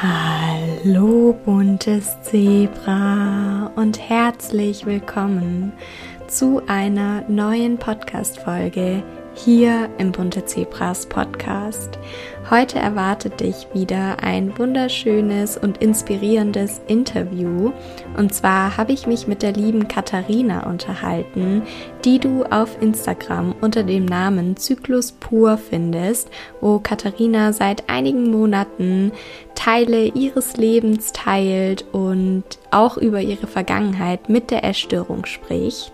Hallo buntes Zebra und herzlich willkommen zu einer neuen Podcast-Folge hier im Bunte Zebras Podcast. Heute erwartet dich wieder ein wunderschönes und inspirierendes Interview. Und zwar habe ich mich mit der lieben Katharina unterhalten, die du auf Instagram unter dem Namen Zyklus pur findest, wo Katharina seit einigen Monaten Teile ihres Lebens teilt und auch über ihre Vergangenheit mit der Essstörung spricht.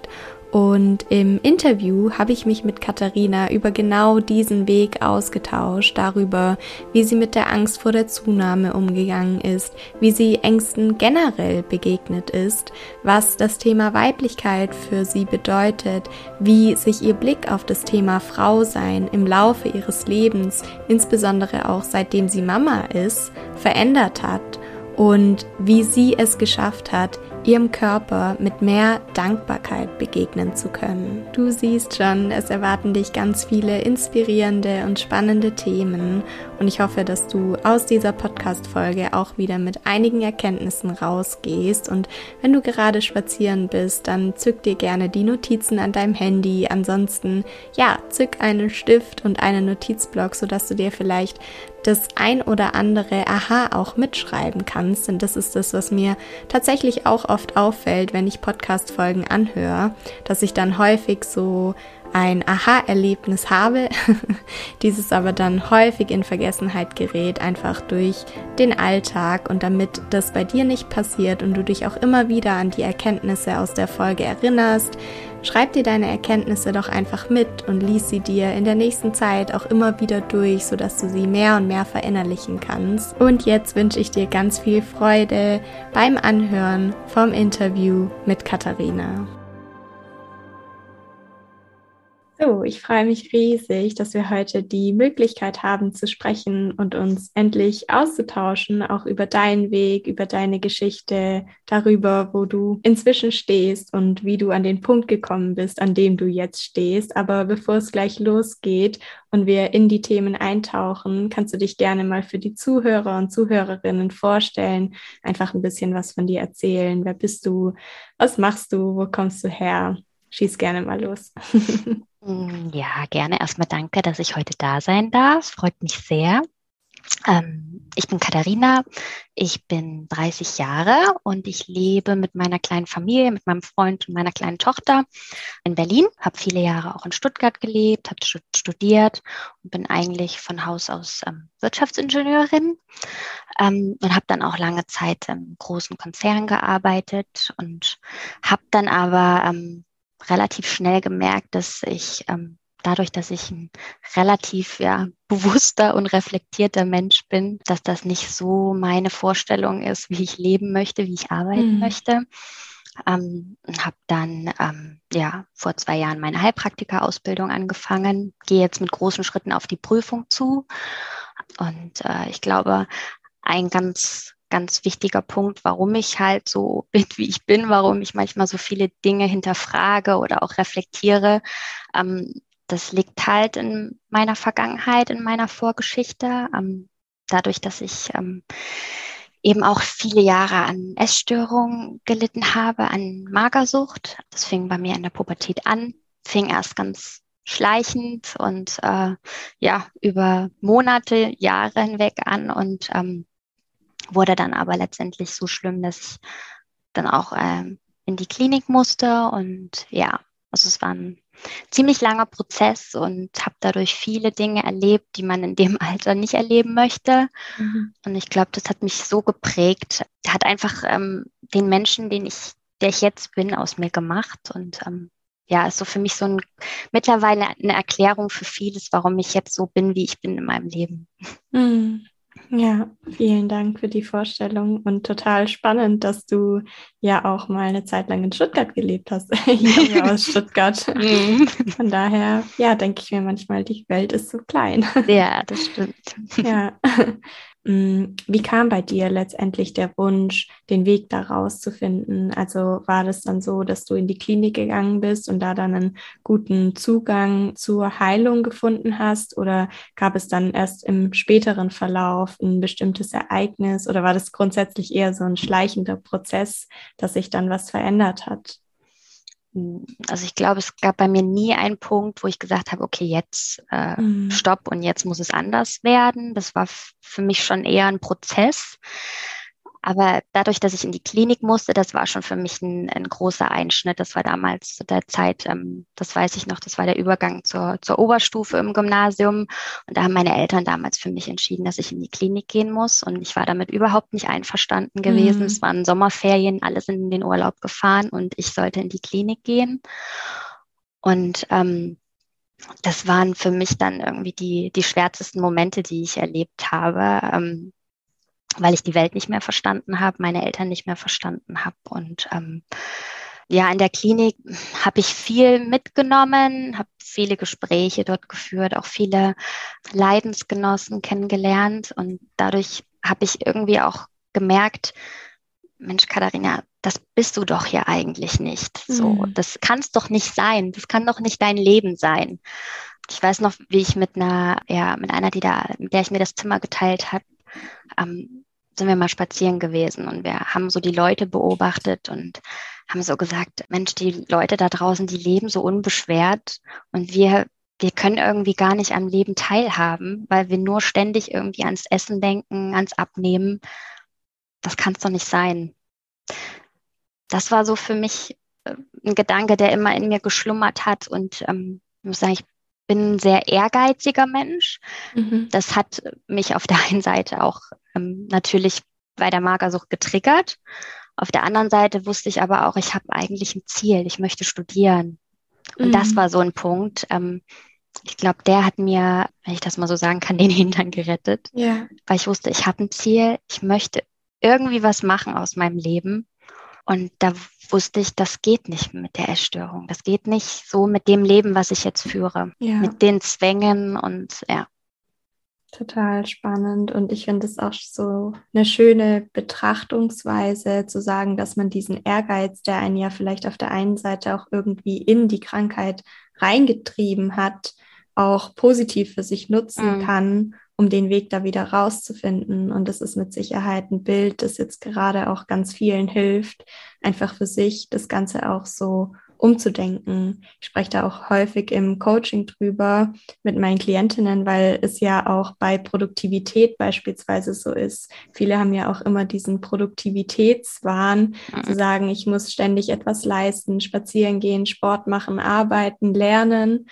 Und im Interview habe ich mich mit Katharina über genau diesen Weg ausgetauscht, darüber, wie sie mit der Angst vor der Zunahme umgegangen ist, wie sie Ängsten generell begegnet ist, was das Thema Weiblichkeit für sie bedeutet, wie sich ihr Blick auf das Thema Frau sein im Laufe ihres Lebens, insbesondere auch seitdem sie Mama ist, verändert hat und wie sie es geschafft hat, ihrem Körper mit mehr Dankbarkeit begegnen zu können. Du siehst schon, es erwarten dich ganz viele inspirierende und spannende Themen und ich hoffe, dass du aus dieser Podcast-Folge auch wieder mit einigen Erkenntnissen rausgehst und wenn du gerade spazieren bist, dann zück dir gerne die Notizen an deinem Handy. Ansonsten, ja, zück einen Stift und einen Notizblock, sodass du dir vielleicht das ein oder andere Aha auch mitschreiben kannst. Und das ist das, was mir tatsächlich auch oft auffällt, wenn ich Podcast-Folgen anhöre, dass ich dann häufig so ein Aha-Erlebnis habe, dieses aber dann häufig in Vergessenheit gerät, einfach durch den Alltag und damit das bei dir nicht passiert und du dich auch immer wieder an die Erkenntnisse aus der Folge erinnerst, schreib dir deine Erkenntnisse doch einfach mit und lies sie dir in der nächsten Zeit auch immer wieder durch, sodass du sie mehr und mehr verinnerlichen kannst. Und jetzt wünsche ich dir ganz viel Freude beim Anhören vom Interview mit Katharina. So, ich freue mich riesig, dass wir heute die Möglichkeit haben zu sprechen und uns endlich auszutauschen, auch über deinen Weg, über deine Geschichte, darüber, wo du inzwischen stehst und wie du an den Punkt gekommen bist, an dem du jetzt stehst. Aber bevor es gleich losgeht und wir in die Themen eintauchen, kannst du dich gerne mal für die Zuhörer und Zuhörerinnen vorstellen, einfach ein bisschen was von dir erzählen. Wer bist du? Was machst du? Wo kommst du her? Schieß gerne mal los. Mm, ja, gerne. Erstmal danke, dass ich heute da sein darf. Freut mich sehr. Ähm, ich bin Katharina, ich bin 30 Jahre und ich lebe mit meiner kleinen Familie, mit meinem Freund und meiner kleinen Tochter in Berlin. Habe viele Jahre auch in Stuttgart gelebt, habe studiert und bin eigentlich von Haus aus ähm, Wirtschaftsingenieurin ähm, und habe dann auch lange Zeit im großen Konzern gearbeitet und habe dann aber ähm, relativ schnell gemerkt, dass ich ähm, dadurch, dass ich ein relativ ja, bewusster und reflektierter Mensch bin, dass das nicht so meine Vorstellung ist, wie ich leben möchte, wie ich arbeiten mhm. möchte. Ähm, habe dann ähm, ja vor zwei Jahren meine Heilpraktika-Ausbildung angefangen, gehe jetzt mit großen Schritten auf die Prüfung zu. Und äh, ich glaube, ein ganz ganz wichtiger Punkt, warum ich halt so bin, wie ich bin, warum ich manchmal so viele Dinge hinterfrage oder auch reflektiere. Ähm, das liegt halt in meiner Vergangenheit, in meiner Vorgeschichte. Ähm, dadurch, dass ich ähm, eben auch viele Jahre an Essstörungen gelitten habe, an Magersucht. Das fing bei mir in der Pubertät an, fing erst ganz schleichend und äh, ja über Monate, Jahre hinweg an und ähm, wurde dann aber letztendlich so schlimm, dass ich dann auch ähm, in die Klinik musste und ja, also es war ein ziemlich langer Prozess und habe dadurch viele Dinge erlebt, die man in dem Alter nicht erleben möchte. Mhm. Und ich glaube, das hat mich so geprägt, hat einfach ähm, den Menschen, den ich, der ich jetzt bin, aus mir gemacht und ähm, ja, ist so für mich so ein mittlerweile eine Erklärung für vieles, warum ich jetzt so bin, wie ich bin in meinem Leben. Mhm. Ja, vielen Dank für die Vorstellung und total spannend, dass du ja auch mal eine Zeit lang in Stuttgart gelebt hast. Ich komme ja aus Stuttgart. Mhm. Von daher, ja, denke ich mir manchmal, die Welt ist so klein. Ja, das stimmt. Ja. Mm, wie kam bei dir letztendlich der Wunsch, den Weg da rauszufinden? Also war das dann so, dass du in die Klinik gegangen bist und da dann einen guten Zugang zur Heilung gefunden hast? Oder gab es dann erst im späteren Verlauf ein bestimmtes Ereignis? Oder war das grundsätzlich eher so ein schleichender Prozess, dass sich dann was verändert hat? Also ich glaube, es gab bei mir nie einen Punkt, wo ich gesagt habe, okay, jetzt äh, mhm. stopp und jetzt muss es anders werden. Das war für mich schon eher ein Prozess. Aber dadurch, dass ich in die Klinik musste, das war schon für mich ein, ein großer Einschnitt. Das war damals zu der Zeit, ähm, das weiß ich noch, das war der Übergang zur, zur Oberstufe im Gymnasium. Und da haben meine Eltern damals für mich entschieden, dass ich in die Klinik gehen muss. Und ich war damit überhaupt nicht einverstanden gewesen. Mhm. Es waren Sommerferien, alle sind in den Urlaub gefahren und ich sollte in die Klinik gehen. Und ähm, das waren für mich dann irgendwie die, die schwärzesten Momente, die ich erlebt habe. Ähm, weil ich die Welt nicht mehr verstanden habe, meine Eltern nicht mehr verstanden habe. Und ähm, ja, in der Klinik habe ich viel mitgenommen, habe viele Gespräche dort geführt, auch viele Leidensgenossen kennengelernt. Und dadurch habe ich irgendwie auch gemerkt, Mensch, Katharina, das bist du doch hier eigentlich nicht. So, mhm. das kann es doch nicht sein. Das kann doch nicht dein Leben sein. Ich weiß noch, wie ich mit einer, ja, mit einer, die da, mit der ich mir das Zimmer geteilt habe, ähm, sind wir mal spazieren gewesen und wir haben so die Leute beobachtet und haben so gesagt, Mensch, die Leute da draußen, die leben so unbeschwert und wir, wir können irgendwie gar nicht am Leben teilhaben, weil wir nur ständig irgendwie ans Essen denken, ans Abnehmen. Das kann es doch nicht sein. Das war so für mich äh, ein Gedanke, der immer in mir geschlummert hat und ähm, ich muss sagen, ich bin ein sehr ehrgeiziger Mensch. Mhm. Das hat mich auf der einen Seite auch ähm, natürlich bei der Magersucht getriggert. Auf der anderen Seite wusste ich aber auch, ich habe eigentlich ein Ziel, ich möchte studieren. Und mhm. das war so ein Punkt. Ähm, ich glaube, der hat mir, wenn ich das mal so sagen kann, den Hintern gerettet. Ja. Weil ich wusste, ich habe ein Ziel, ich möchte irgendwie was machen aus meinem Leben. Und da wusste ich, das geht nicht mit der Essstörung. Das geht nicht so mit dem Leben, was ich jetzt führe. Ja. Mit den Zwängen und ja. Total spannend und ich finde es auch so eine schöne Betrachtungsweise zu sagen, dass man diesen Ehrgeiz, der einen ja vielleicht auf der einen Seite auch irgendwie in die Krankheit reingetrieben hat, auch positiv für sich nutzen mhm. kann um den Weg da wieder rauszufinden. Und das ist mit Sicherheit ein Bild, das jetzt gerade auch ganz vielen hilft, einfach für sich das Ganze auch so umzudenken. Ich spreche da auch häufig im Coaching drüber mit meinen Klientinnen, weil es ja auch bei Produktivität beispielsweise so ist. Viele haben ja auch immer diesen Produktivitätswahn, mhm. zu sagen, ich muss ständig etwas leisten, spazieren gehen, Sport machen, arbeiten, lernen.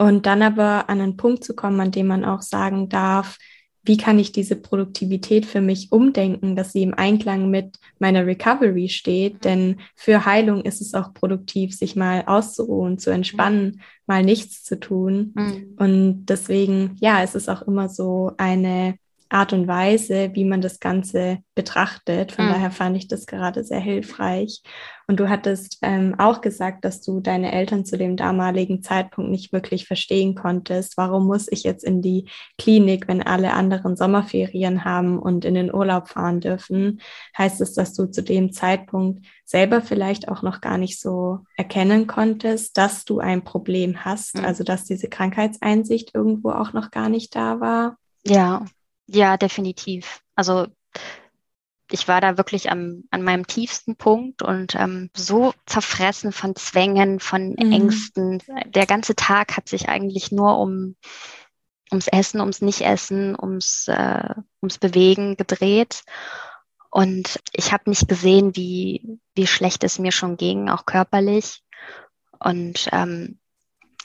Und dann aber an einen Punkt zu kommen, an dem man auch sagen darf, wie kann ich diese Produktivität für mich umdenken, dass sie im Einklang mit meiner Recovery steht. Mhm. Denn für Heilung ist es auch produktiv, sich mal auszuruhen, zu entspannen, mal nichts zu tun. Mhm. Und deswegen, ja, es ist auch immer so eine Art und Weise, wie man das Ganze betrachtet. Von mhm. daher fand ich das gerade sehr hilfreich. Und du hattest ähm, auch gesagt, dass du deine Eltern zu dem damaligen Zeitpunkt nicht wirklich verstehen konntest. Warum muss ich jetzt in die Klinik, wenn alle anderen Sommerferien haben und in den Urlaub fahren dürfen? Heißt es, dass du zu dem Zeitpunkt selber vielleicht auch noch gar nicht so erkennen konntest, dass du ein Problem hast, mhm. also dass diese Krankheitseinsicht irgendwo auch noch gar nicht da war? Ja, ja, definitiv. Also ich war da wirklich am, an meinem tiefsten Punkt und ähm, so zerfressen von Zwängen, von mhm. Ängsten. Der ganze Tag hat sich eigentlich nur um ums Essen, ums Nicht-Essen, ums, äh, ums Bewegen gedreht. Und ich habe nicht gesehen, wie, wie schlecht es mir schon ging, auch körperlich. Und ähm,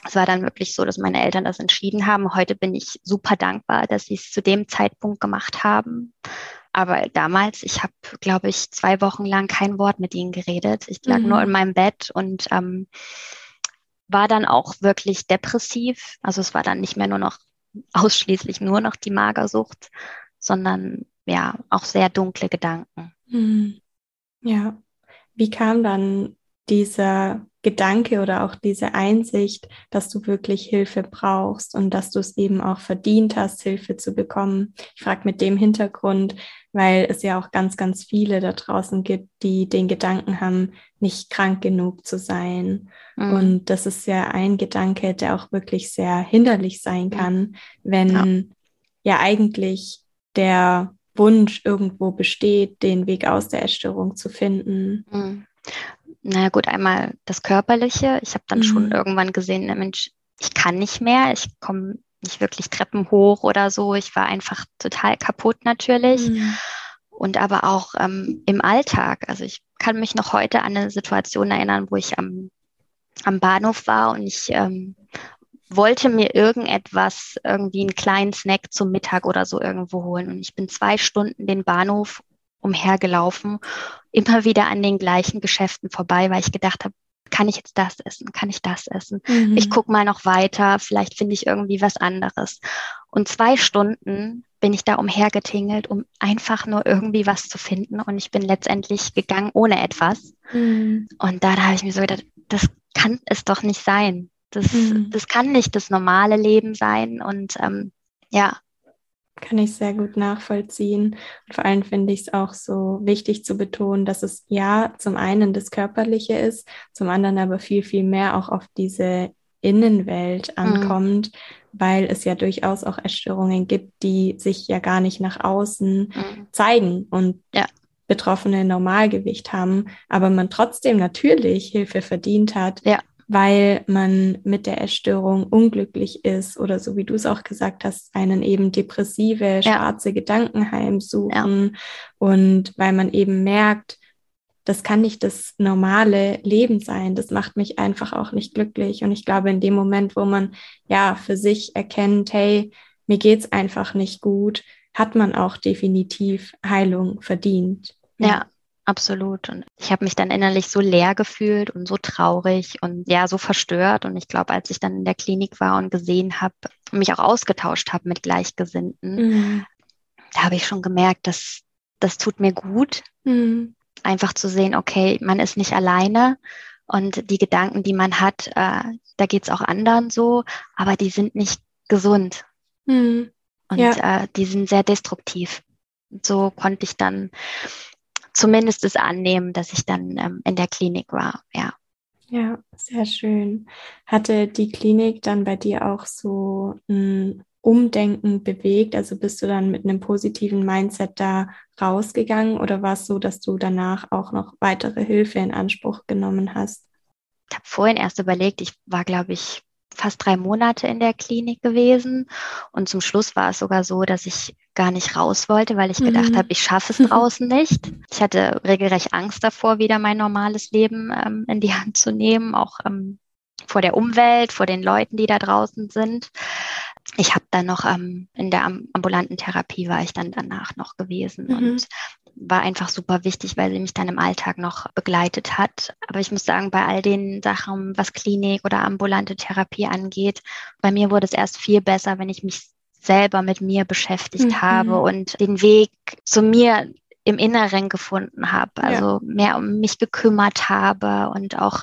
es war dann wirklich so, dass meine Eltern das entschieden haben. Heute bin ich super dankbar, dass sie es zu dem Zeitpunkt gemacht haben. Aber damals, ich habe, glaube ich, zwei Wochen lang kein Wort mit ihnen geredet. Ich lag mhm. nur in meinem Bett und ähm, war dann auch wirklich depressiv. Also es war dann nicht mehr nur noch ausschließlich nur noch die Magersucht, sondern ja, auch sehr dunkle Gedanken. Mhm. Ja. Wie kam dann dieser Gedanke oder auch diese Einsicht, dass du wirklich Hilfe brauchst und dass du es eben auch verdient hast, Hilfe zu bekommen. Ich frage mit dem Hintergrund, weil es ja auch ganz, ganz viele da draußen gibt, die den Gedanken haben, nicht krank genug zu sein. Mhm. Und das ist ja ein Gedanke, der auch wirklich sehr hinderlich sein kann, wenn ja, ja eigentlich der Wunsch irgendwo besteht, den Weg aus der Essstörung zu finden. Mhm. Na gut, einmal das Körperliche. Ich habe dann mhm. schon irgendwann gesehen, Mensch, ich kann nicht mehr, ich komme nicht wirklich Treppen hoch oder so. Ich war einfach total kaputt natürlich. Mhm. Und aber auch ähm, im Alltag. Also ich kann mich noch heute an eine Situation erinnern, wo ich am, am Bahnhof war und ich ähm, wollte mir irgendetwas, irgendwie einen kleinen Snack zum Mittag oder so irgendwo holen. Und ich bin zwei Stunden den Bahnhof umhergelaufen, immer wieder an den gleichen Geschäften vorbei, weil ich gedacht habe, kann ich jetzt das essen? Kann ich das essen? Mhm. Ich gucke mal noch weiter, vielleicht finde ich irgendwie was anderes. Und zwei Stunden bin ich da umhergetingelt, um einfach nur irgendwie was zu finden. Und ich bin letztendlich gegangen ohne etwas. Mhm. Und da, da habe ich mir so gedacht, das kann es doch nicht sein. Das, mhm. das kann nicht das normale Leben sein. Und ähm, ja. Kann ich sehr gut nachvollziehen. Und vor allem finde ich es auch so wichtig zu betonen, dass es ja zum einen das Körperliche ist, zum anderen aber viel, viel mehr auch auf diese Innenwelt mhm. ankommt, mhm. weil es ja durchaus auch Essstörungen gibt, die sich ja gar nicht nach außen mhm. zeigen und ja. Betroffene Normalgewicht haben, aber man trotzdem natürlich Hilfe verdient hat. Ja weil man mit der Essstörung unglücklich ist oder so wie du es auch gesagt hast, einen eben depressive, schwarze ja. Gedanken heimsuchen ja. und weil man eben merkt, das kann nicht das normale Leben sein. Das macht mich einfach auch nicht glücklich. Und ich glaube, in dem Moment, wo man ja für sich erkennt, hey, mir geht's einfach nicht gut, hat man auch definitiv Heilung verdient. Ja, Absolut. Und ich habe mich dann innerlich so leer gefühlt und so traurig und ja, so verstört. Und ich glaube, als ich dann in der Klinik war und gesehen habe und mich auch ausgetauscht habe mit Gleichgesinnten, mhm. da habe ich schon gemerkt, dass das tut mir gut. Mhm. Einfach zu sehen, okay, man ist nicht alleine und die Gedanken, die man hat, äh, da geht es auch anderen so, aber die sind nicht gesund. Mhm. Und ja. äh, die sind sehr destruktiv. so konnte ich dann zumindest es annehmen, dass ich dann ähm, in der Klinik war, ja. Ja, sehr schön. Hatte die Klinik dann bei dir auch so ein Umdenken bewegt? Also bist du dann mit einem positiven Mindset da rausgegangen oder war es so, dass du danach auch noch weitere Hilfe in Anspruch genommen hast? Ich habe vorhin erst überlegt, ich war, glaube ich, fast drei Monate in der Klinik gewesen. Und zum Schluss war es sogar so, dass ich gar nicht raus wollte, weil ich mhm. gedacht habe, ich schaffe es draußen nicht. Ich hatte regelrecht Angst davor, wieder mein normales Leben ähm, in die Hand zu nehmen, auch ähm, vor der Umwelt, vor den Leuten, die da draußen sind. Ich habe dann noch ähm, in der ambulanten Therapie war ich dann danach noch gewesen mhm. und war einfach super wichtig, weil sie mich dann im Alltag noch begleitet hat. Aber ich muss sagen, bei all den Sachen, was Klinik oder ambulante Therapie angeht, bei mir wurde es erst viel besser, wenn ich mich selber mit mir beschäftigt mhm. habe und den Weg zu mir im Inneren gefunden habe, also ja. mehr um mich gekümmert habe und auch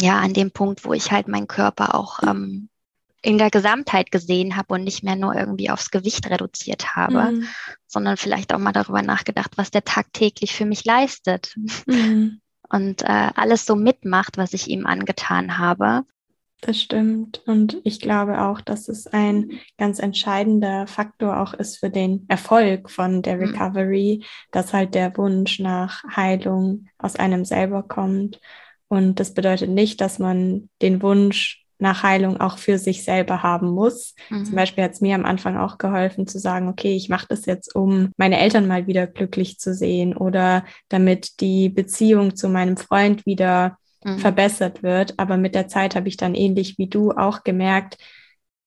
ja an dem Punkt, wo ich halt meinen Körper auch ähm, in der Gesamtheit gesehen habe und nicht mehr nur irgendwie aufs Gewicht reduziert habe, mhm. sondern vielleicht auch mal darüber nachgedacht, was der tagtäglich für mich leistet mhm. und äh, alles so mitmacht, was ich ihm angetan habe. Das stimmt. Und ich glaube auch, dass es ein ganz entscheidender Faktor auch ist für den Erfolg von der mhm. Recovery, dass halt der Wunsch nach Heilung aus einem selber kommt. Und das bedeutet nicht, dass man den Wunsch nach Heilung auch für sich selber haben muss. Mhm. Zum Beispiel hat es mir am Anfang auch geholfen zu sagen, okay, ich mache das jetzt, um meine Eltern mal wieder glücklich zu sehen oder damit die Beziehung zu meinem Freund wieder mhm. verbessert wird. Aber mit der Zeit habe ich dann ähnlich wie du auch gemerkt,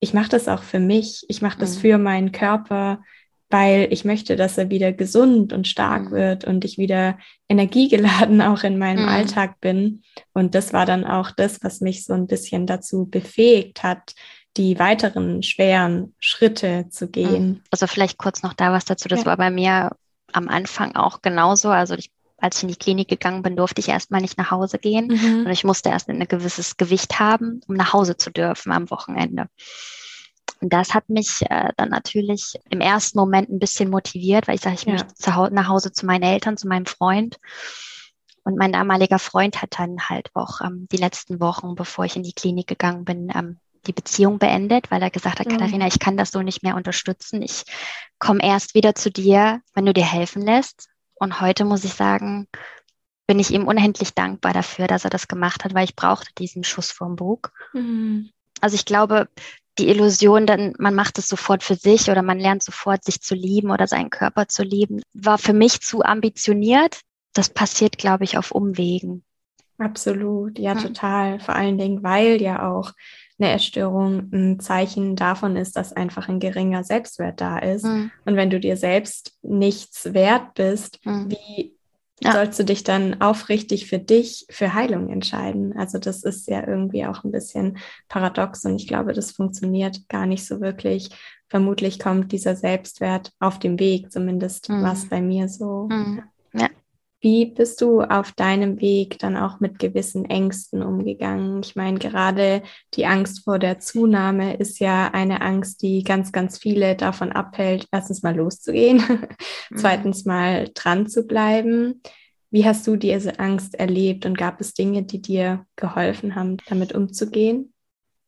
ich mache das auch für mich, ich mache das mhm. für meinen Körper, weil ich möchte, dass er wieder gesund und stark mhm. wird und ich wieder energiegeladen auch in meinem mhm. Alltag bin. Und das war dann auch das, was mich so ein bisschen dazu befähigt hat, die weiteren schweren Schritte zu gehen. Also vielleicht kurz noch da was dazu. Das ja. war bei mir am Anfang auch genauso. Also ich als ich in die Klinik gegangen bin, durfte ich erstmal nicht nach Hause gehen. Mhm. Und ich musste erst ein gewisses Gewicht haben, um nach Hause zu dürfen am Wochenende. Und das hat mich äh, dann natürlich im ersten Moment ein bisschen motiviert, weil ich sage, ich ja. möchte zu Hause, nach Hause zu meinen Eltern, zu meinem Freund. Und mein damaliger Freund hat dann halt auch ähm, die letzten Wochen, bevor ich in die Klinik gegangen bin, ähm, die Beziehung beendet, weil er gesagt hat, mhm. Katharina, ich kann das so nicht mehr unterstützen. Ich komme erst wieder zu dir, wenn du dir helfen lässt. Und heute muss ich sagen, bin ich ihm unendlich dankbar dafür, dass er das gemacht hat, weil ich brauchte diesen Schuss vom Bug. Mhm. Also ich glaube, die Illusion, dann man macht es sofort für sich oder man lernt sofort, sich zu lieben oder seinen Körper zu lieben, war für mich zu ambitioniert. Das passiert, glaube ich, auf Umwegen. Absolut, ja, mhm. total. Vor allen Dingen, weil ja auch eine Essstörung ein Zeichen davon ist, dass einfach ein geringer Selbstwert da ist. Mhm. Und wenn du dir selbst nichts wert bist, mhm. wie ja. sollst du dich dann aufrichtig für dich, für Heilung entscheiden? Also das ist ja irgendwie auch ein bisschen paradox und ich glaube, das funktioniert gar nicht so wirklich. Vermutlich kommt dieser Selbstwert auf dem Weg, zumindest mhm. war es bei mir so. Mhm. Wie bist du auf deinem Weg dann auch mit gewissen Ängsten umgegangen? Ich meine, gerade die Angst vor der Zunahme ist ja eine Angst, die ganz, ganz viele davon abhält, erstens mal loszugehen, mhm. zweitens mal dran zu bleiben. Wie hast du diese Angst erlebt und gab es Dinge, die dir geholfen haben, damit umzugehen?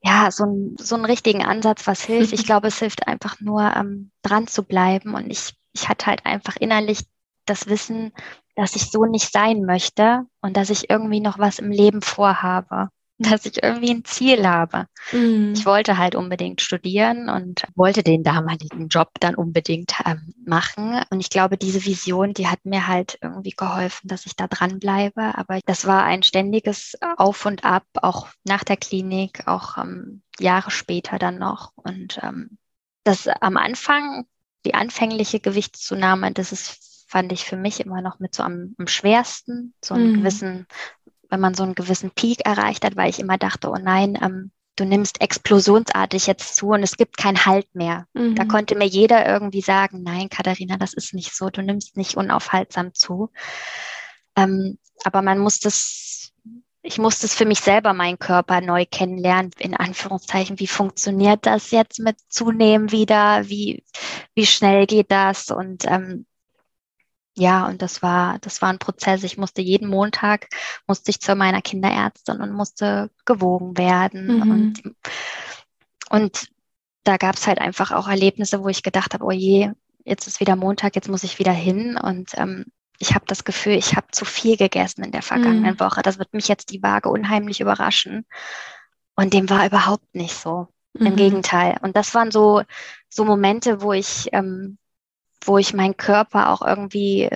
ja, so, ein, so einen richtigen Ansatz, was hilft. Ich glaube, es hilft einfach nur, ähm, dran zu bleiben. Und ich, ich hatte halt einfach innerlich das Wissen, dass ich so nicht sein möchte und dass ich irgendwie noch was im Leben vorhabe, dass ich irgendwie ein Ziel habe. Mhm. Ich wollte halt unbedingt studieren und wollte den damaligen Job dann unbedingt ähm, machen. Und ich glaube, diese Vision, die hat mir halt irgendwie geholfen, dass ich da dranbleibe. Aber das war ein ständiges Auf und Ab, auch nach der Klinik, auch ähm, Jahre später dann noch. Und ähm, das am Anfang, die anfängliche Gewichtszunahme, das ist fand ich für mich immer noch mit so am, am schwersten, so einen mhm. gewissen, wenn man so einen gewissen Peak erreicht hat, weil ich immer dachte, oh nein, ähm, du nimmst explosionsartig jetzt zu und es gibt keinen Halt mehr. Mhm. Da konnte mir jeder irgendwie sagen, nein, Katharina, das ist nicht so, du nimmst nicht unaufhaltsam zu. Ähm, aber man muss das, ich musste es für mich selber, meinen Körper neu kennenlernen, in Anführungszeichen, wie funktioniert das jetzt mit Zunehmen wieder, wie, wie schnell geht das und ähm, ja, und das war, das war ein Prozess. Ich musste jeden Montag, musste ich zu meiner Kinderärztin und musste gewogen werden. Mhm. Und, und da gab es halt einfach auch Erlebnisse, wo ich gedacht habe, oh je, jetzt ist wieder Montag, jetzt muss ich wieder hin. Und ähm, ich habe das Gefühl, ich habe zu viel gegessen in der vergangenen mhm. Woche. Das wird mich jetzt die Waage unheimlich überraschen. Und dem war überhaupt nicht so. Mhm. Im Gegenteil. Und das waren so, so Momente, wo ich ähm, wo ich meinen Körper auch irgendwie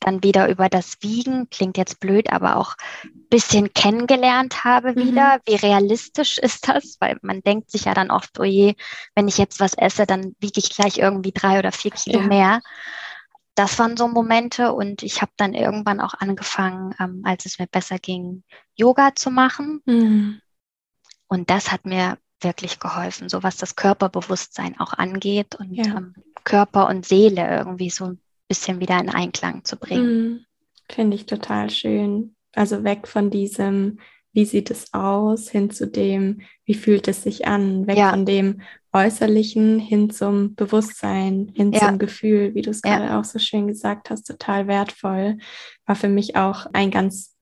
dann wieder über das Wiegen, klingt jetzt blöd, aber auch ein bisschen kennengelernt habe mhm. wieder. Wie realistisch ist das? Weil man denkt sich ja dann oft, oh je, wenn ich jetzt was esse, dann wiege ich gleich irgendwie drei oder vier Kilo ja. mehr. Das waren so Momente und ich habe dann irgendwann auch angefangen, ähm, als es mir besser ging, Yoga zu machen. Mhm. Und das hat mir wirklich geholfen, so was das Körperbewusstsein auch angeht und ja. ähm, Körper und Seele irgendwie so ein bisschen wieder in Einklang zu bringen. Mhm. Finde ich total schön. Also weg von diesem, wie sieht es aus, hin zu dem, wie fühlt es sich an, weg ja. von dem Äußerlichen hin zum Bewusstsein, hin ja. zum Gefühl, wie du es gerade auch so schön gesagt hast, total wertvoll. War für mich auch ein ganz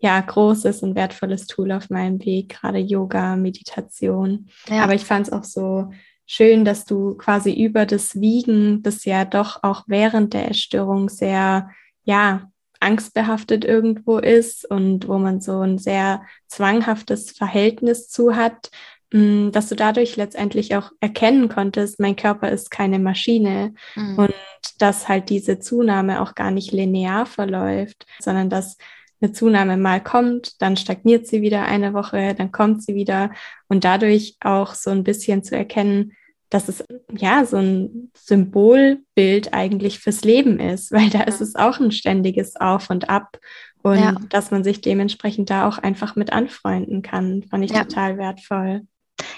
ja, großes und wertvolles Tool auf meinem Weg, gerade Yoga, Meditation. Ja. Aber ich fand es auch so schön, dass du quasi über das Wiegen, das ja doch auch während der Essstörung sehr, ja, angstbehaftet irgendwo ist und wo man so ein sehr zwanghaftes Verhältnis zu hat, mm, dass du dadurch letztendlich auch erkennen konntest, mein Körper ist keine Maschine mhm. und dass halt diese Zunahme auch gar nicht linear verläuft, sondern dass eine Zunahme mal kommt, dann stagniert sie wieder eine Woche, dann kommt sie wieder und dadurch auch so ein bisschen zu erkennen, dass es ja so ein Symbolbild eigentlich fürs Leben ist, weil da ist es auch ein ständiges Auf und Ab und ja. dass man sich dementsprechend da auch einfach mit anfreunden kann, fand ich ja. total wertvoll.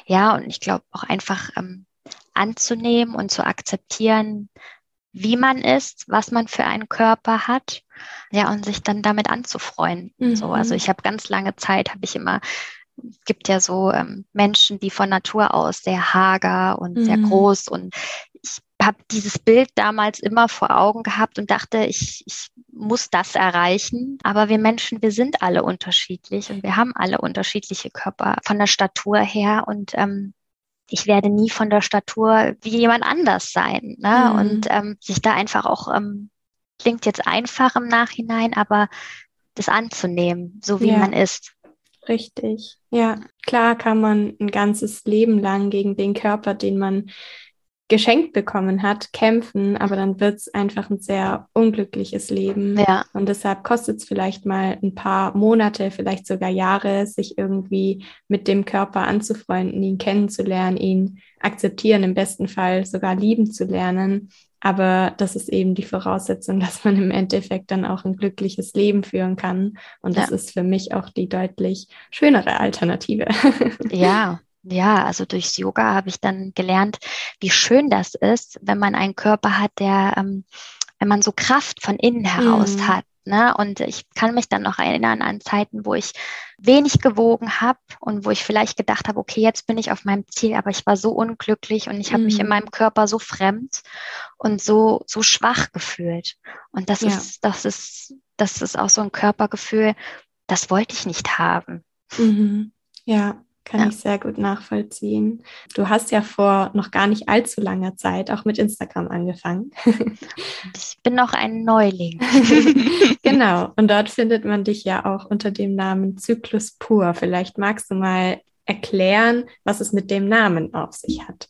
Ja, und ich glaube auch einfach ähm, anzunehmen und zu akzeptieren, wie man ist, was man für einen Körper hat, ja, und sich dann damit anzufreuen. Mhm. So, also ich habe ganz lange Zeit, habe ich immer es gibt ja so ähm, Menschen, die von Natur aus sehr hager und mhm. sehr groß und ich habe dieses Bild damals immer vor Augen gehabt und dachte, ich, ich muss das erreichen. Aber wir Menschen, wir sind alle unterschiedlich und wir haben alle unterschiedliche Körper von der Statur her und ähm, ich werde nie von der Statur wie jemand anders sein. Ne? Mhm. Und ähm, sich da einfach auch, ähm, klingt jetzt einfach im Nachhinein, aber das anzunehmen, so wie ja. man ist. Richtig. Ja, klar kann man ein ganzes Leben lang gegen den Körper, den man geschenkt bekommen hat, kämpfen, aber dann wird es einfach ein sehr unglückliches Leben. Ja. Und deshalb kostet es vielleicht mal ein paar Monate, vielleicht sogar Jahre, sich irgendwie mit dem Körper anzufreunden, ihn kennenzulernen, ihn akzeptieren, im besten Fall sogar lieben zu lernen. Aber das ist eben die Voraussetzung, dass man im Endeffekt dann auch ein glückliches Leben führen kann. Und das ja. ist für mich auch die deutlich schönere Alternative. Ja, ja, also durchs Yoga habe ich dann gelernt, wie schön das ist, wenn man einen Körper hat, der, ähm, wenn man so Kraft von innen heraus mm. hat. Ne? Und ich kann mich dann noch erinnern an Zeiten, wo ich wenig gewogen habe und wo ich vielleicht gedacht habe, okay, jetzt bin ich auf meinem Ziel, aber ich war so unglücklich und ich habe mm. mich in mhm. meinem Körper so fremd und so, so schwach gefühlt. Und das ja. ist, das ist, das ist auch so ein Körpergefühl, das wollte ich nicht haben. Mhm. Ja, kann ja. ich sehr gut nachvollziehen. Du hast ja vor noch gar nicht allzu langer Zeit auch mit Instagram angefangen. ich bin noch ein Neuling. genau. Und dort findet man dich ja auch unter dem Namen Zyklus pur. Vielleicht magst du mal erklären, was es mit dem Namen auf sich hat.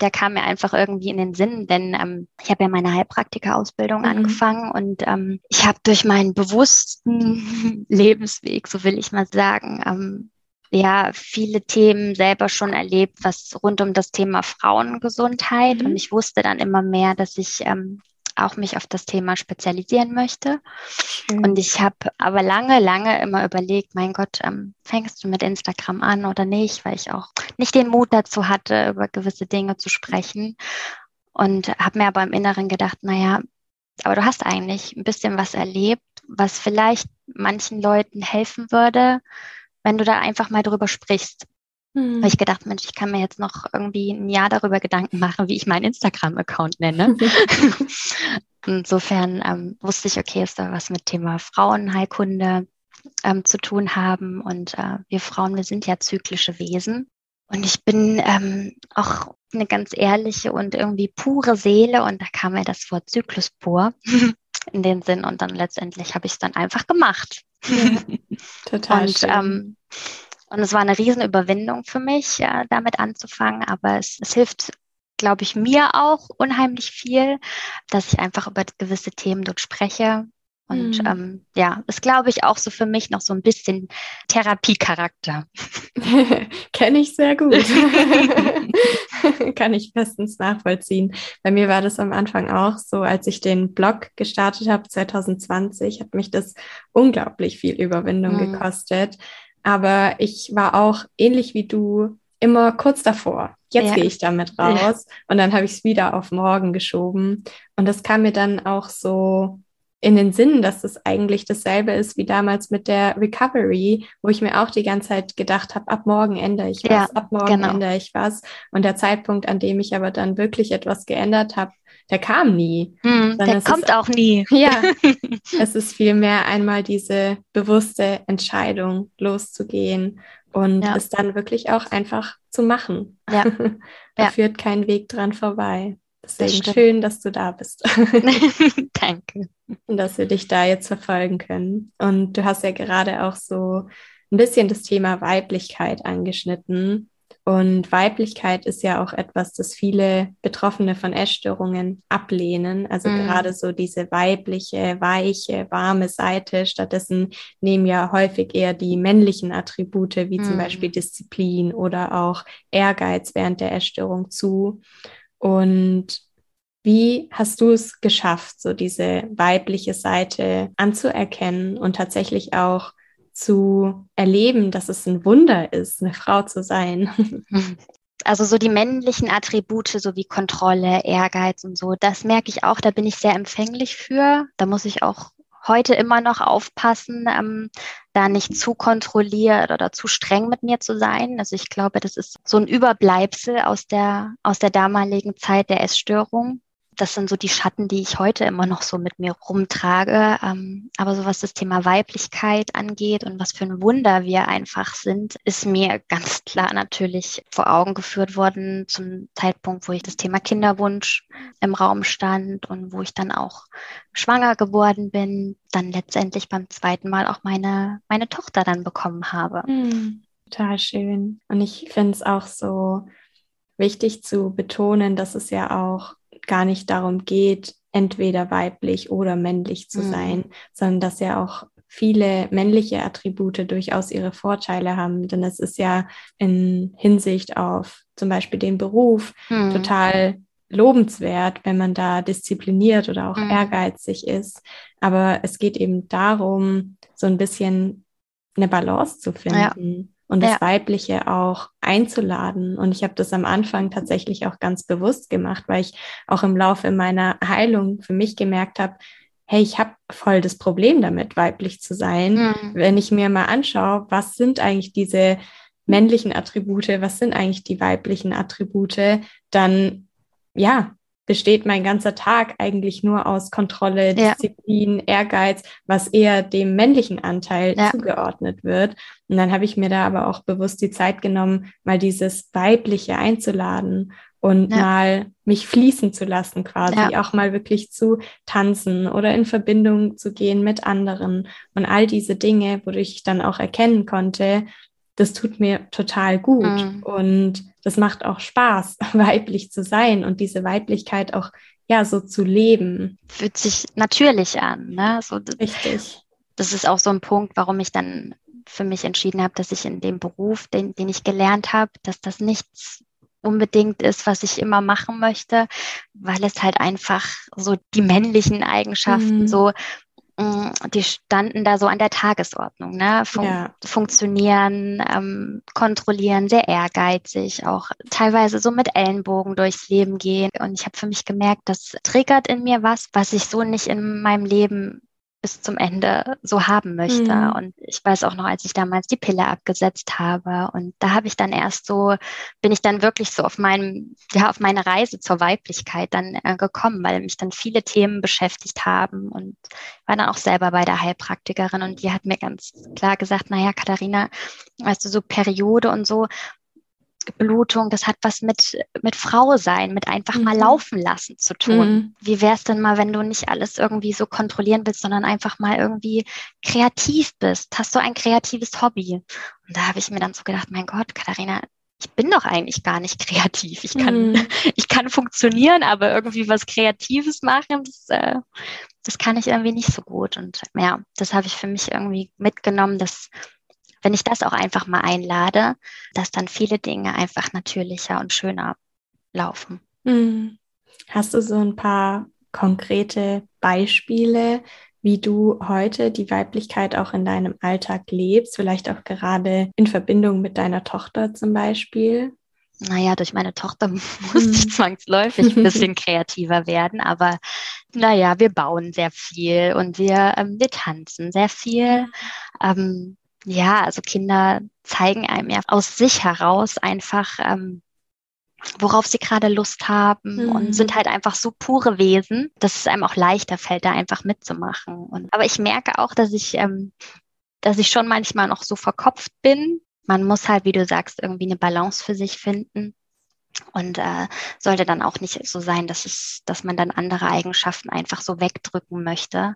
Der kam mir einfach irgendwie in den Sinn, denn ähm, ich habe ja meine Heilpraktika-Ausbildung mhm. angefangen und ähm, ich habe durch meinen bewussten Lebensweg, so will ich mal sagen, ähm, ja viele Themen selber schon erlebt, was rund um das Thema Frauengesundheit. Mhm. Und ich wusste dann immer mehr, dass ich ähm, auch mich auf das Thema spezialisieren möchte. Mhm. Und ich habe aber lange, lange immer überlegt, mein Gott, ähm, fängst du mit Instagram an oder nicht, weil ich auch nicht den Mut dazu hatte, über gewisse Dinge zu sprechen. Und habe mir aber im Inneren gedacht, naja, aber du hast eigentlich ein bisschen was erlebt, was vielleicht manchen Leuten helfen würde, wenn du da einfach mal drüber sprichst. Hm. Habe ich gedacht, Mensch, ich kann mir jetzt noch irgendwie ein Jahr darüber Gedanken machen, wie ich meinen Instagram-Account nenne. Insofern ähm, wusste ich, okay, ist da was mit Thema Frauenheilkunde ähm, zu tun haben. Und äh, wir Frauen, wir sind ja zyklische Wesen. Und ich bin ähm, auch eine ganz ehrliche und irgendwie pure Seele. Und da kam mir das Wort Zyklus pur in den Sinn. Und dann letztendlich habe ich es dann einfach gemacht. Ja, total. und, ähm, und es war eine Riesenüberwindung für mich, äh, damit anzufangen. Aber es, es hilft, glaube ich, mir auch unheimlich viel, dass ich einfach über gewisse Themen dort spreche. Und mhm. ähm, ja, ist, glaube ich, auch so für mich noch so ein bisschen Therapiecharakter. Kenne ich sehr gut. Kann ich bestens nachvollziehen. Bei mir war das am Anfang auch so, als ich den Blog gestartet habe, 2020, hat mich das unglaublich viel Überwindung mhm. gekostet. Aber ich war auch ähnlich wie du immer kurz davor. Jetzt ja. gehe ich damit raus. Ja. Und dann habe ich es wieder auf morgen geschoben. Und das kam mir dann auch so in den Sinn, dass das eigentlich dasselbe ist wie damals mit der Recovery, wo ich mir auch die ganze Zeit gedacht habe, ab morgen ändere ich was, ja, ab morgen genau. ändere ich was. Und der Zeitpunkt, an dem ich aber dann wirklich etwas geändert habe, der kam nie. Mm, der kommt ist, auch nie. Ja, es ist vielmehr einmal diese bewusste Entscheidung, loszugehen und ja. es dann wirklich auch einfach zu machen. Ja. da ja. führt kein Weg dran vorbei. Deswegen schön, dass du da bist. Danke. Und dass wir dich da jetzt verfolgen können. Und du hast ja gerade auch so ein bisschen das Thema Weiblichkeit angeschnitten. Und Weiblichkeit ist ja auch etwas, das viele Betroffene von Essstörungen ablehnen. Also mm. gerade so diese weibliche, weiche, warme Seite. Stattdessen nehmen ja häufig eher die männlichen Attribute, wie mm. zum Beispiel Disziplin oder auch Ehrgeiz während der Essstörung zu. Und wie hast du es geschafft, so diese weibliche Seite anzuerkennen und tatsächlich auch zu erleben, dass es ein Wunder ist, eine Frau zu sein? also so die männlichen Attribute, so wie Kontrolle, Ehrgeiz und so, das merke ich auch, da bin ich sehr empfänglich für. Da muss ich auch heute immer noch aufpassen, ähm, da nicht zu kontrolliert oder zu streng mit mir zu sein. Also ich glaube, das ist so ein Überbleibsel aus der, aus der damaligen Zeit der Essstörung das sind so die Schatten, die ich heute immer noch so mit mir rumtrage. Ähm, aber so was das Thema Weiblichkeit angeht und was für ein Wunder wir einfach sind, ist mir ganz klar natürlich vor Augen geführt worden zum Zeitpunkt, wo ich das Thema Kinderwunsch im Raum stand und wo ich dann auch schwanger geworden bin, dann letztendlich beim zweiten Mal auch meine, meine Tochter dann bekommen habe. Mhm. Total schön. Und ich finde es auch so wichtig zu betonen, dass es ja auch gar nicht darum geht, entweder weiblich oder männlich zu mhm. sein, sondern dass ja auch viele männliche Attribute durchaus ihre Vorteile haben. Denn es ist ja in Hinsicht auf zum Beispiel den Beruf mhm. total lobenswert, wenn man da diszipliniert oder auch mhm. ehrgeizig ist. Aber es geht eben darum, so ein bisschen eine Balance zu finden. Ja und das ja. Weibliche auch einzuladen. Und ich habe das am Anfang tatsächlich auch ganz bewusst gemacht, weil ich auch im Laufe meiner Heilung für mich gemerkt habe, hey, ich habe voll das Problem damit, weiblich zu sein. Mhm. Wenn ich mir mal anschaue, was sind eigentlich diese männlichen Attribute, was sind eigentlich die weiblichen Attribute, dann ja, besteht mein ganzer Tag eigentlich nur aus Kontrolle, Disziplin, ja. Ehrgeiz, was eher dem männlichen Anteil ja. zugeordnet wird. Und dann habe ich mir da aber auch bewusst die Zeit genommen, mal dieses Weibliche einzuladen und ja. mal mich fließen zu lassen, quasi auch mal wirklich zu tanzen oder in Verbindung zu gehen mit anderen und all diese Dinge, wodurch ich dann auch erkennen konnte, das tut mir total gut mhm. und das macht auch Spaß, weiblich zu sein und diese Weiblichkeit auch ja so zu leben. Fühlt sich natürlich an, ne? So, Richtig. Das ist auch so ein Punkt, warum ich dann für mich entschieden habe, dass ich in dem Beruf, den, den ich gelernt habe, dass das nichts unbedingt ist, was ich immer machen möchte, weil es halt einfach so die männlichen Eigenschaften mhm. so die standen da so an der Tagesordnung, ne? Fun ja. Funktionieren, ähm, kontrollieren, sehr ehrgeizig, auch teilweise so mit Ellenbogen durchs Leben gehen. Und ich habe für mich gemerkt, das triggert in mir was, was ich so nicht in meinem Leben bis zum Ende so haben möchte. Mhm. Und ich weiß auch noch, als ich damals die Pille abgesetzt habe und da habe ich dann erst so, bin ich dann wirklich so auf meinem, ja, auf meine Reise zur Weiblichkeit dann äh, gekommen, weil mich dann viele Themen beschäftigt haben und war dann auch selber bei der Heilpraktikerin und die hat mir ganz klar gesagt, naja, Katharina, weißt du, so Periode und so, Blutung, das hat was mit, mit Frau sein, mit einfach mhm. mal laufen lassen zu tun. Mhm. Wie wäre es denn mal, wenn du nicht alles irgendwie so kontrollieren willst, sondern einfach mal irgendwie kreativ bist? Hast du ein kreatives Hobby? Und da habe ich mir dann so gedacht, mein Gott, Katharina, ich bin doch eigentlich gar nicht kreativ. Ich kann, mhm. ich kann funktionieren, aber irgendwie was Kreatives machen, das, äh, das kann ich irgendwie nicht so gut. Und ja, das habe ich für mich irgendwie mitgenommen, dass wenn ich das auch einfach mal einlade, dass dann viele Dinge einfach natürlicher und schöner laufen. Hm. Hast du so ein paar konkrete Beispiele, wie du heute die Weiblichkeit auch in deinem Alltag lebst, vielleicht auch gerade in Verbindung mit deiner Tochter zum Beispiel? Naja, durch meine Tochter musste ich hm. zwangsläufig ein bisschen kreativer werden, aber naja, wir bauen sehr viel und wir, ähm, wir tanzen sehr viel. Ähm, ja, also Kinder zeigen einem ja aus sich heraus einfach, ähm, worauf sie gerade Lust haben mhm. und sind halt einfach so pure Wesen, dass es einem auch leichter fällt, da einfach mitzumachen. Und, aber ich merke auch, dass ich, ähm, dass ich schon manchmal noch so verkopft bin. Man muss halt, wie du sagst, irgendwie eine Balance für sich finden. Und äh, sollte dann auch nicht so sein, dass es, dass man dann andere Eigenschaften einfach so wegdrücken möchte.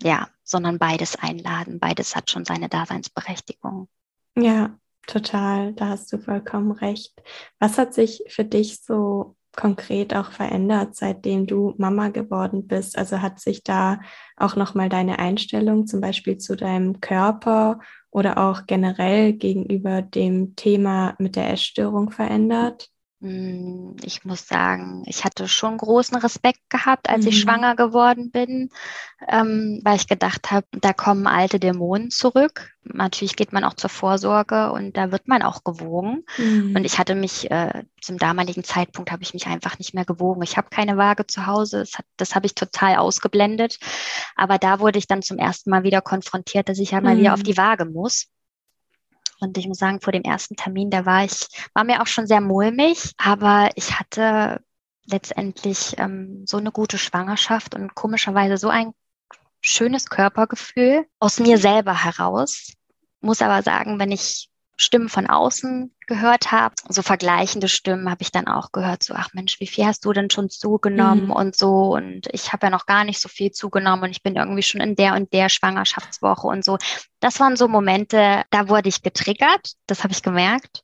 Ja, sondern beides einladen. Beides hat schon seine Daseinsberechtigung. Ja, total. Da hast du vollkommen recht. Was hat sich für dich so konkret auch verändert, seitdem du Mama geworden bist? Also hat sich da auch nochmal deine Einstellung zum Beispiel zu deinem Körper oder auch generell gegenüber dem Thema mit der Essstörung verändert? Hm, ich muss sagen, ich hatte schon großen Respekt gehabt, als mhm. ich schwanger geworden bin, ähm, weil ich gedacht habe, da kommen alte Dämonen zurück. Natürlich geht man auch zur Vorsorge und da wird man auch gewogen. Mhm. Und ich hatte mich äh, zum damaligen Zeitpunkt habe ich mich einfach nicht mehr gewogen. Ich habe keine Waage zu Hause. Das, hat, das habe ich total ausgeblendet. Aber da wurde ich dann zum ersten Mal wieder konfrontiert, dass ich ja mal mhm. wieder auf mhm. die Waage muss. Und ich muss sagen, vor dem ersten Termin, da war ich, war mir auch schon sehr mulmig, aber ich hatte letztendlich ähm, so eine gute Schwangerschaft und komischerweise so ein schönes Körpergefühl aus mir selber heraus. Muss aber sagen, wenn ich Stimmen von außen gehört habe, so vergleichende Stimmen habe ich dann auch gehört, so, ach Mensch, wie viel hast du denn schon zugenommen mhm. und so und ich habe ja noch gar nicht so viel zugenommen und ich bin irgendwie schon in der und der Schwangerschaftswoche und so. Das waren so Momente, da wurde ich getriggert, das habe ich gemerkt.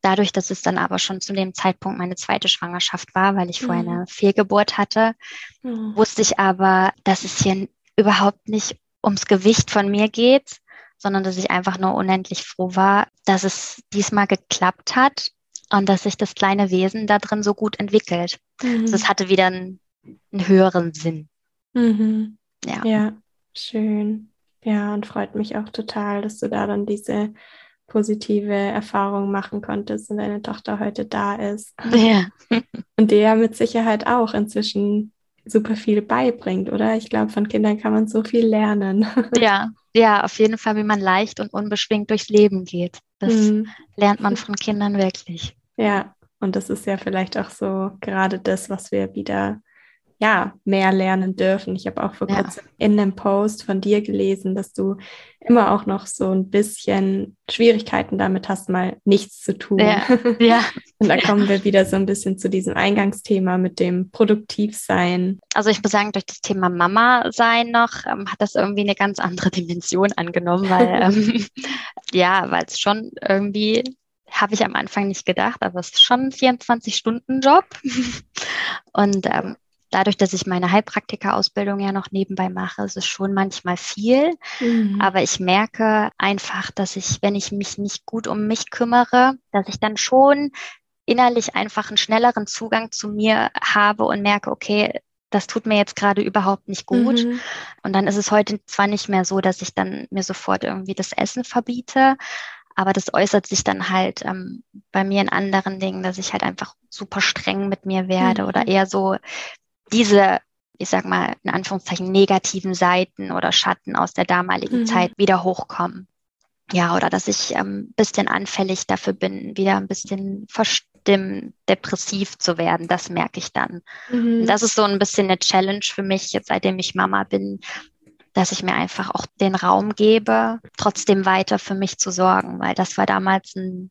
Dadurch, dass es dann aber schon zu dem Zeitpunkt meine zweite Schwangerschaft war, weil ich mhm. vorher eine Fehlgeburt hatte, mhm. wusste ich aber, dass es hier überhaupt nicht ums Gewicht von mir geht, sondern dass ich einfach nur unendlich froh war, dass es diesmal geklappt hat und dass sich das kleine Wesen da drin so gut entwickelt. Mhm. Also es hatte wieder einen, einen höheren Sinn. Mhm. Ja. ja, schön. Ja, und freut mich auch total, dass du da dann diese positive Erfahrung machen konntest und deine Tochter heute da ist. Ja. Und der mit Sicherheit auch inzwischen super viel beibringt, oder? Ich glaube, von Kindern kann man so viel lernen. Ja, ja, auf jeden Fall, wie man leicht und unbeschwingt durchs Leben geht. Das mhm. lernt man von Kindern wirklich. Ja, und das ist ja vielleicht auch so gerade das, was wir wieder ja, mehr lernen dürfen. Ich habe auch vor ja. kurzem in einem Post von dir gelesen, dass du immer auch noch so ein bisschen Schwierigkeiten damit hast, mal nichts zu tun. Ja. ja. Und da kommen wir wieder so ein bisschen zu diesem Eingangsthema mit dem Produktivsein. Also ich muss sagen, durch das Thema Mama sein noch ähm, hat das irgendwie eine ganz andere Dimension angenommen, weil ähm, ja, weil es schon irgendwie habe ich am Anfang nicht gedacht, aber es ist schon ein 24-Stunden-Job. Und ähm, dadurch, dass ich meine Heilpraktika-Ausbildung ja noch nebenbei mache, ist es schon manchmal viel. Mhm. Aber ich merke einfach, dass ich, wenn ich mich nicht gut um mich kümmere, dass ich dann schon innerlich einfach einen schnelleren Zugang zu mir habe und merke, okay, das tut mir jetzt gerade überhaupt nicht gut. Mhm. Und dann ist es heute zwar nicht mehr so, dass ich dann mir sofort irgendwie das Essen verbiete, aber das äußert sich dann halt ähm, bei mir in anderen Dingen, dass ich halt einfach super streng mit mir werde mhm. oder eher so diese, ich sag mal, in Anführungszeichen negativen Seiten oder Schatten aus der damaligen mhm. Zeit wieder hochkommen. Ja, oder dass ich ein ähm, bisschen anfällig dafür bin, wieder ein bisschen verstimmt, depressiv zu werden. Das merke ich dann. Mhm. Das ist so ein bisschen eine Challenge für mich, jetzt seitdem ich Mama bin, dass ich mir einfach auch den Raum gebe, trotzdem weiter für mich zu sorgen, weil das war damals ein,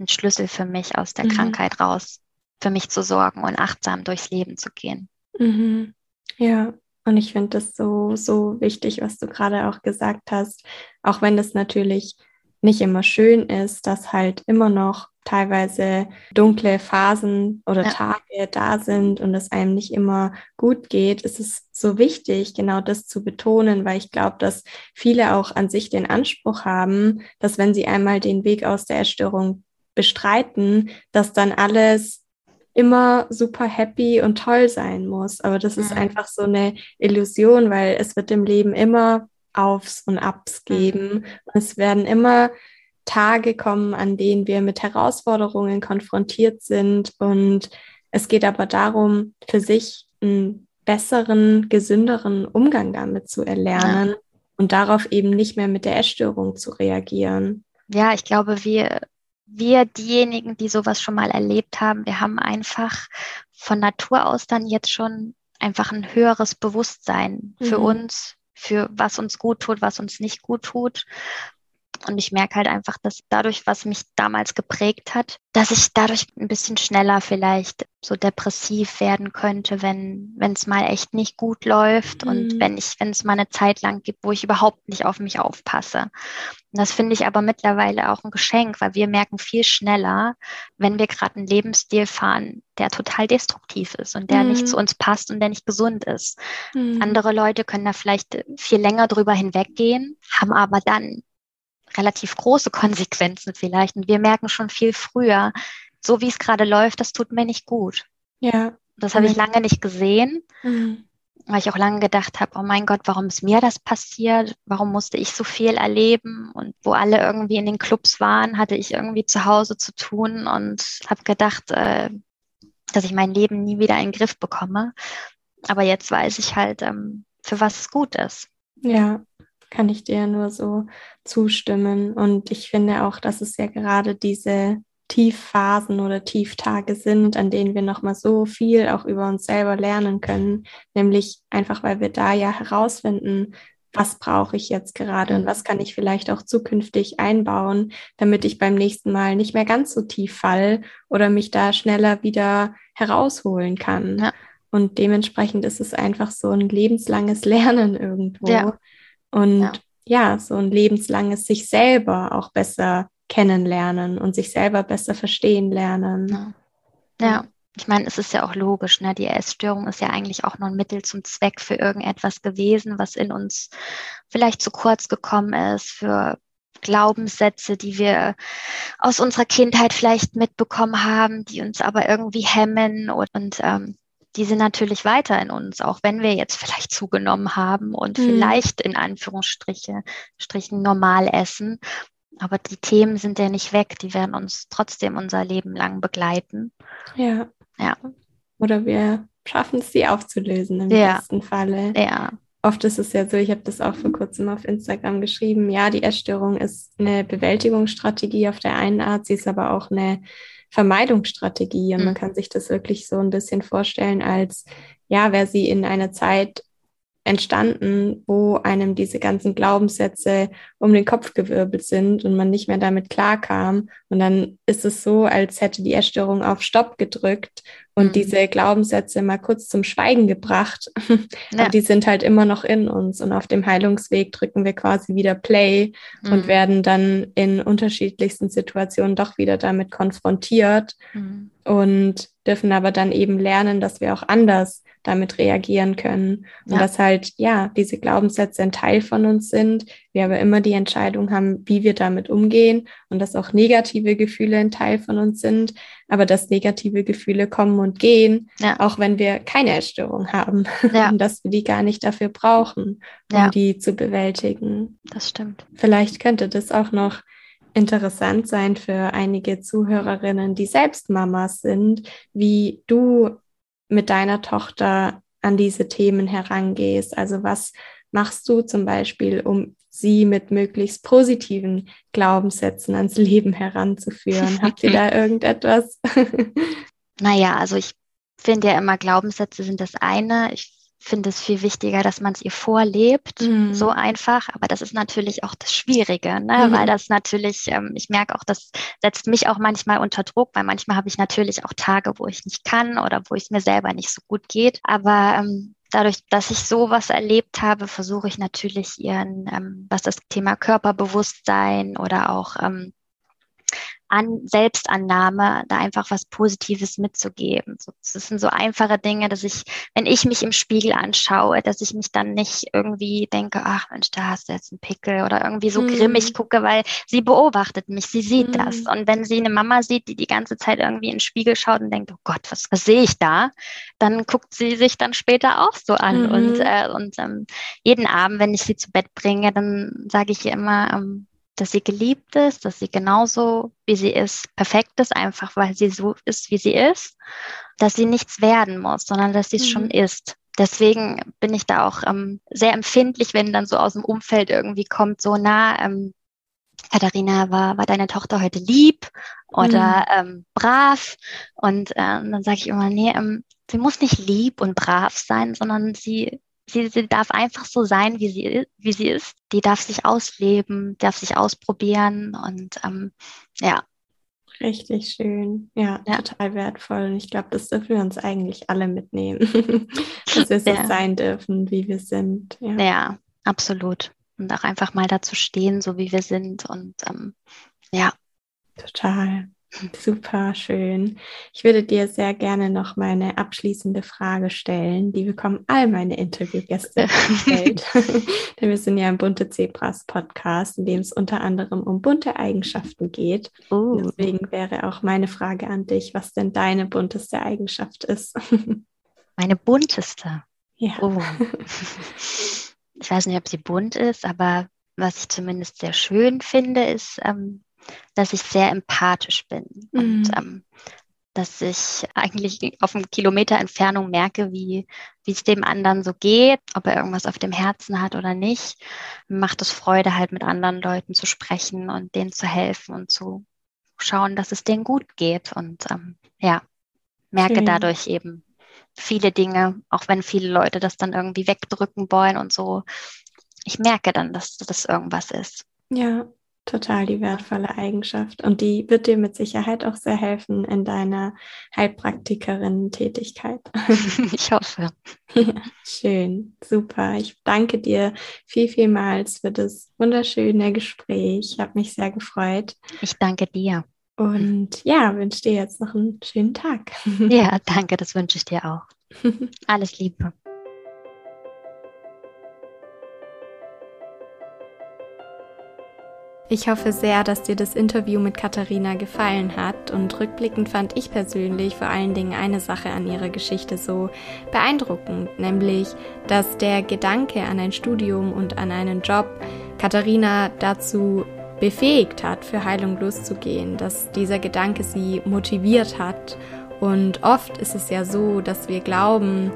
ein Schlüssel für mich aus der mhm. Krankheit raus, für mich zu sorgen und achtsam durchs Leben zu gehen. Mhm. Ja, und ich finde das so, so wichtig, was du gerade auch gesagt hast, auch wenn es natürlich nicht immer schön ist, dass halt immer noch teilweise dunkle Phasen oder ja. Tage da sind und es einem nicht immer gut geht, ist es so wichtig, genau das zu betonen, weil ich glaube, dass viele auch an sich den Anspruch haben, dass wenn sie einmal den Weg aus der Essstörung bestreiten, dass dann alles immer super happy und toll sein muss. Aber das ist mhm. einfach so eine Illusion, weil es wird im Leben immer Aufs und Abs mhm. geben. Mhm. Es werden immer Tage kommen, an denen wir mit Herausforderungen konfrontiert sind. Und es geht aber darum, für sich einen besseren, gesünderen Umgang damit zu erlernen ja. und darauf eben nicht mehr mit der Essstörung zu reagieren. Ja, ich glaube, wir wir diejenigen, die sowas schon mal erlebt haben, wir haben einfach von Natur aus dann jetzt schon einfach ein höheres Bewusstsein für mhm. uns, für was uns gut tut, was uns nicht gut tut. Und ich merke halt einfach, dass dadurch, was mich damals geprägt hat, dass ich dadurch ein bisschen schneller vielleicht so depressiv werden könnte, wenn wenn es mal echt nicht gut läuft mhm. und wenn ich wenn es mal eine Zeit lang gibt, wo ich überhaupt nicht auf mich aufpasse. Und das finde ich aber mittlerweile auch ein Geschenk, weil wir merken viel schneller, wenn wir gerade einen Lebensstil fahren, der total destruktiv ist und der mhm. nicht zu uns passt und der nicht gesund ist. Mhm. Andere Leute können da vielleicht viel länger drüber hinweggehen, haben aber dann relativ große Konsequenzen vielleicht. Und wir merken schon viel früher, so wie es gerade läuft, das tut mir nicht gut. Ja. Das habe ich lange nicht gesehen, Mhm. weil ich auch lange gedacht habe, oh mein Gott, warum ist mir das passiert? Warum musste ich so viel erleben? Und wo alle irgendwie in den Clubs waren, hatte ich irgendwie zu Hause zu tun und habe gedacht, äh, dass ich mein Leben nie wieder in den Griff bekomme. Aber jetzt weiß ich halt, ähm, für was es gut ist. Ja, kann ich dir nur so zustimmen. Und ich finde auch, dass es ja gerade diese Tiefphasen oder Tieftage sind, an denen wir nochmal so viel auch über uns selber lernen können. Nämlich einfach, weil wir da ja herausfinden, was brauche ich jetzt gerade und was kann ich vielleicht auch zukünftig einbauen, damit ich beim nächsten Mal nicht mehr ganz so tief fall oder mich da schneller wieder herausholen kann. Ja. Und dementsprechend ist es einfach so ein lebenslanges Lernen irgendwo. Ja. Und Ja. ja, so ein lebenslanges sich selber auch besser kennenlernen und sich selber besser verstehen lernen. Ja. Ja, ich meine, es ist ja auch logisch, ne? Die Essstörung ist ja eigentlich auch nur ein Mittel zum Zweck für irgendetwas gewesen, was in uns vielleicht zu kurz gekommen ist, für Glaubenssätze, die wir aus unserer Kindheit vielleicht mitbekommen haben, die uns aber irgendwie hemmen und, und ähm, die sind natürlich weiter in uns, auch wenn wir jetzt vielleicht zugenommen haben und Mhm. vielleicht in Anführungsstriche Strichen normal essen. Aber die Themen sind ja nicht weg, die werden uns trotzdem unser Leben lang begleiten. Ja. Ja. Oder wir schaffen es, sie aufzulösen im Ja. besten Falle. Ja, Oft ist es ja so, ich habe das auch vor kurzem auf Instagram geschrieben, ja, die Essstörung ist eine Bewältigungsstrategie auf der einen Art, sie ist aber auch eine Vermeidungsstrategie und man Mhm. kann sich das wirklich so ein bisschen vorstellen als, ja, wäre sie in einer Zeit entstanden, wo einem diese ganzen Glaubenssätze um den Kopf gewirbelt sind und man nicht mehr damit klarkam. Und dann ist es so, als hätte die Essstörung auf Stopp gedrückt und Mhm. diese Glaubenssätze mal kurz zum Schweigen gebracht. Ja. Aber die sind halt immer noch in uns und auf dem Heilungsweg drücken wir quasi wieder Play und Mhm. werden dann in unterschiedlichsten Situationen doch wieder damit konfrontiert Mhm. und dürfen aber dann eben lernen, dass wir auch anders damit reagieren können und Ja. dass halt ja diese Glaubenssätze ein Teil von uns sind, wir aber immer die Entscheidung haben, wie wir damit umgehen und dass auch negative Gefühle ein Teil von uns sind, aber dass negative Gefühle kommen und gehen, Ja. auch wenn wir keine Essstörung haben Ja. und dass wir die gar nicht dafür brauchen, um Ja. die zu bewältigen. Das stimmt. Vielleicht könnte das auch noch interessant sein für einige Zuhörerinnen, die selbst Mamas sind, wie du mit deiner Tochter an diese Themen herangehst. Also was machst du zum Beispiel, um sie mit möglichst positiven Glaubenssätzen ans Leben heranzuführen? Habt ihr da irgendetwas? Naja, also ich finde ja immer, Glaubenssätze sind das eine. Ich finde es viel wichtiger, dass man es ihr vorlebt. Mhm. So einfach. Aber das ist natürlich auch das Schwierige, ne? Mhm. weil das natürlich, ähm, ich merke auch, das setzt mich auch manchmal unter Druck, weil manchmal habe ich natürlich auch Tage, wo ich nicht kann oder wo es mir selber nicht so gut geht. Aber ähm, dadurch, dass ich sowas erlebt habe, versuche ich natürlich ihren, ähm, was das Thema Körperbewusstsein oder auch ähm, an Selbstannahme, da einfach was Positives mitzugeben. So, das sind so einfache Dinge, dass ich, wenn ich mich im Spiegel anschaue, dass ich mich dann nicht irgendwie denke, ach Mensch, da hast du jetzt einen Pickel oder irgendwie so Mhm. grimmig gucke, weil sie beobachtet mich, sie sieht Mhm. das. Und wenn sie eine Mama sieht, die die ganze Zeit irgendwie in den Spiegel schaut und denkt, oh Gott, was, was sehe ich da? Dann guckt sie sich dann später auch so an. Mhm. Und, äh, und ähm, jeden Abend, wenn ich sie zu Bett bringe, dann sage ich ihr immer, ähm, dass sie geliebt ist, dass sie genauso wie sie ist, perfekt ist, einfach weil sie so ist, wie sie ist, dass sie nichts werden muss, sondern dass sie es Mhm. schon ist. Deswegen bin ich da auch ähm, sehr empfindlich, wenn dann so aus dem Umfeld irgendwie kommt, so na, ähm, Katharina, war, war deine Tochter heute lieb oder ähm, brav? Und, äh, dann sage ich immer, nee, ähm, sie muss nicht lieb und brav sein, sondern sie sie, sie darf einfach so sein, wie sie, wie sie ist. Die darf sich ausleben, darf sich ausprobieren und ähm, ja. Richtig schön. Ja, Ja. total wertvoll. Und ich glaube, das dürfen wir uns eigentlich alle mitnehmen, dass wir so Ja. sein dürfen, wie wir sind. Ja. Ja, absolut. Und auch einfach mal dazu stehen, so wie wir sind und ähm, ja. Total. Super schön. Ich würde dir sehr gerne noch meine abschließende Frage stellen. Die bekommen all meine Interviewgäste gestellt. Denn wir sind ja ein bunte Zebras Podcast, in dem es unter anderem um bunte Eigenschaften geht. Uh. Deswegen wäre auch meine Frage an dich, was denn deine bunteste Eigenschaft ist. meine bunteste? Ja. Oh. Ich weiß nicht, ob sie bunt ist, aber was ich zumindest sehr schön finde, ist, ähm, dass ich sehr empathisch bin mhm. und ähm, dass ich eigentlich auf einem Kilometer Entfernung merke, wie wie es dem anderen so geht, ob er irgendwas auf dem Herzen hat oder nicht. Macht es Freude, halt mit anderen Leuten zu sprechen und denen zu helfen und zu schauen, dass es denen gut geht. Und ähm, ja, merke Schön. dadurch eben viele Dinge, auch wenn viele Leute das dann irgendwie wegdrücken wollen und so. Ich merke dann, dass das irgendwas ist. Ja, total die wertvolle Eigenschaft. Und die wird dir mit Sicherheit auch sehr helfen in deiner Heilpraktikerin-Tätigkeit. Ich hoffe. Ja, schön, super. Ich danke dir viel, vielmals für das wunderschöne Gespräch. Ich habe mich sehr gefreut. Ich danke dir. Und ja, wünsche dir jetzt noch einen schönen Tag. Ja, danke, das wünsche ich dir auch. Alles Liebe. Ich hoffe sehr, dass dir das Interview mit Katharina gefallen hat und rückblickend fand ich persönlich vor allen Dingen eine Sache an ihrer Geschichte so beeindruckend, nämlich, dass der Gedanke an ein Studium und an einen Job Katharina dazu befähigt hat, für Heilung loszugehen, dass dieser Gedanke sie motiviert hat. Und oft ist es ja so, dass wir glauben,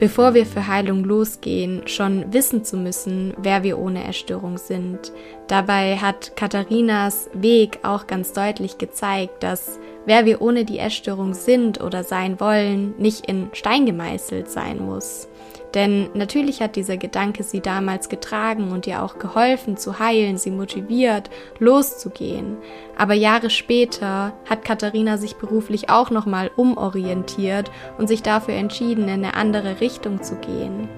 bevor wir für Heilung losgehen, schon wissen zu müssen, wer wir ohne Erstörung sind. Dabei hat Katharinas Weg auch ganz deutlich gezeigt, dass wer wir ohne die Essstörung sind oder sein wollen, nicht in Stein gemeißelt sein muss. Denn natürlich hat dieser Gedanke sie damals getragen und ihr auch geholfen zu heilen, sie motiviert, loszugehen. Aber Jahre später hat Katharina sich beruflich auch nochmal umorientiert und sich dafür entschieden, in eine andere Richtung zu gehen.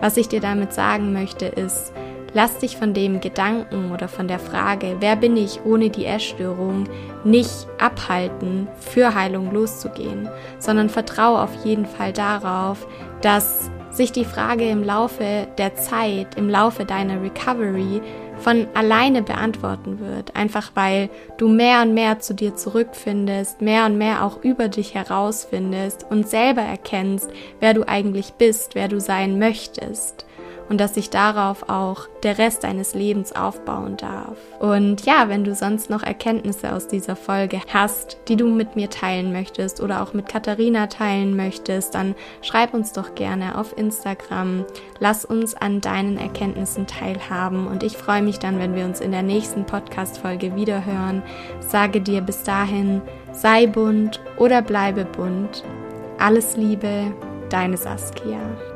Was ich dir damit sagen möchte ist, Lass dich von dem Gedanken oder von der Frage, wer bin ich ohne die Essstörung, nicht abhalten, für Heilung loszugehen, sondern vertraue auf jeden Fall darauf, dass sich die Frage im Laufe der Zeit, im Laufe deiner Recovery von alleine beantworten wird. Einfach weil du mehr und mehr zu dir zurückfindest, mehr und mehr auch über dich herausfindest und selber erkennst, wer du eigentlich bist, wer du sein möchtest und dass sich darauf auch der Rest deines Lebens aufbauen darf. Und ja, wenn du sonst noch Erkenntnisse aus dieser Folge hast, die du mit mir teilen möchtest oder auch mit Katharina teilen möchtest, dann schreib uns doch gerne auf Instagram. Lass uns an deinen Erkenntnissen teilhaben und ich freue mich dann, wenn wir uns in der nächsten Podcast-Folge wiederhören. Sage dir bis dahin, sei bunt oder bleibe bunt. Alles Liebe, deine Saskia.